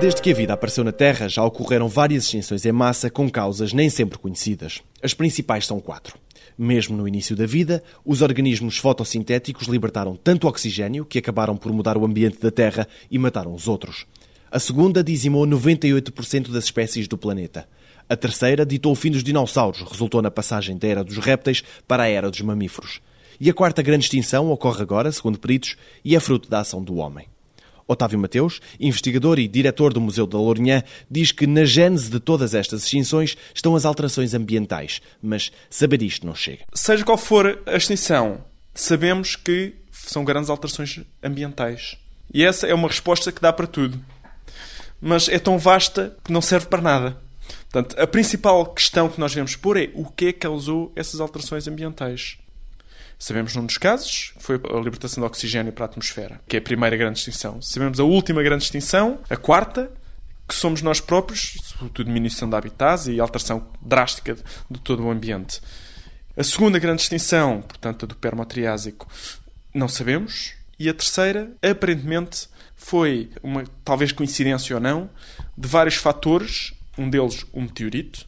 Desde que a vida apareceu na Terra, já ocorreram várias extinções em massa com causas nem sempre conhecidas. As principais são quatro. Mesmo no início da vida, os organismos fotossintéticos libertaram tanto oxigênio que acabaram por mudar o ambiente da Terra e mataram os outros. A segunda dizimou 98% das espécies do planeta. A terceira ditou o fim dos dinossauros, resultou na passagem da era dos répteis para a era dos mamíferos. E a quarta grande extinção ocorre agora, segundo peritos, e é fruto da ação do homem. Otávio Mateus, investigador e diretor do Museu da Lourinhã, diz que na gênese de todas estas extinções estão as alterações ambientais, mas saber isto não chega. Seja qual for a extinção, sabemos que são grandes alterações ambientais. E essa é uma resposta que dá para tudo. Mas é tão vasta que não serve para nada. Portanto, a principal questão que nós devemos pôr é o que é que causou essas alterações ambientais. Sabemos num dos casos, foi a libertação de oxigênio para a atmosfera, que é a primeira grande extinção. Sabemos a última grande extinção, a quarta, que somos nós próprios, sobretudo diminuição de habitats e alteração drástica de todo o ambiente. A segunda grande extinção, portanto, a do Permo-Triásico, não sabemos. E a terceira, aparentemente, foi uma talvez coincidência ou não, de vários fatores, um deles um meteorito,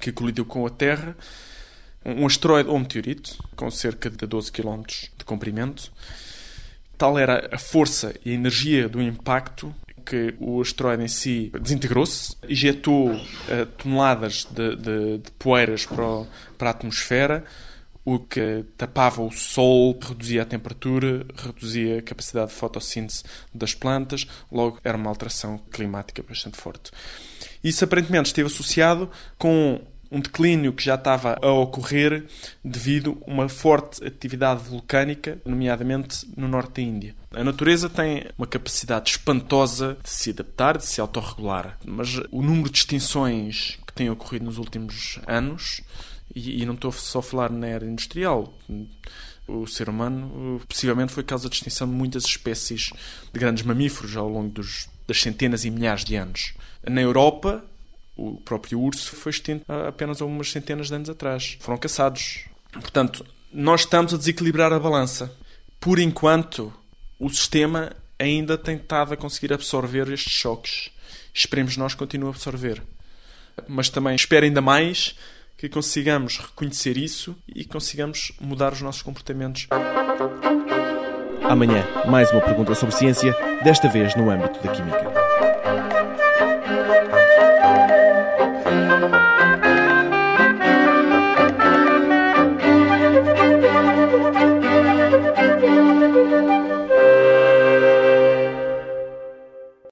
que colidiu com a Terra, um asteroide ou meteorito, com cerca de 12 km de comprimento. Tal era a força e a energia do impacto que o asteroide em si desintegrou-se, injetou uh, toneladas de, de, de poeiras para, o, para a atmosfera, o que tapava o sol, reduzia a temperatura, reduzia a capacidade de fotossíntese das plantas, logo era uma alteração climática bastante forte. Isso aparentemente esteve associado com um declínio que já estava a ocorrer devido a uma forte atividade vulcânica, nomeadamente no norte da Índia. A natureza tem uma capacidade espantosa de se adaptar, de se autorregular, mas o número de extinções que têm ocorrido nos últimos anos, e, não estou só a falar na era industrial, o ser humano possivelmente foi causa de extinção de muitas espécies de grandes mamíferos ao longo dos, das centenas e milhares de anos. Na Europa, o próprio urso foi extinto apenas algumas centenas de anos atrás. Foram caçados. Portanto, nós estamos a desequilibrar a balança. Por enquanto, o sistema ainda tem estado a conseguir absorver estes choques. Esperemos nós continue a absorver. Mas também espero ainda mais que consigamos reconhecer isso e consigamos mudar os nossos comportamentos. Amanhã, mais uma pergunta sobre ciência, desta vez no âmbito da química. Thank you.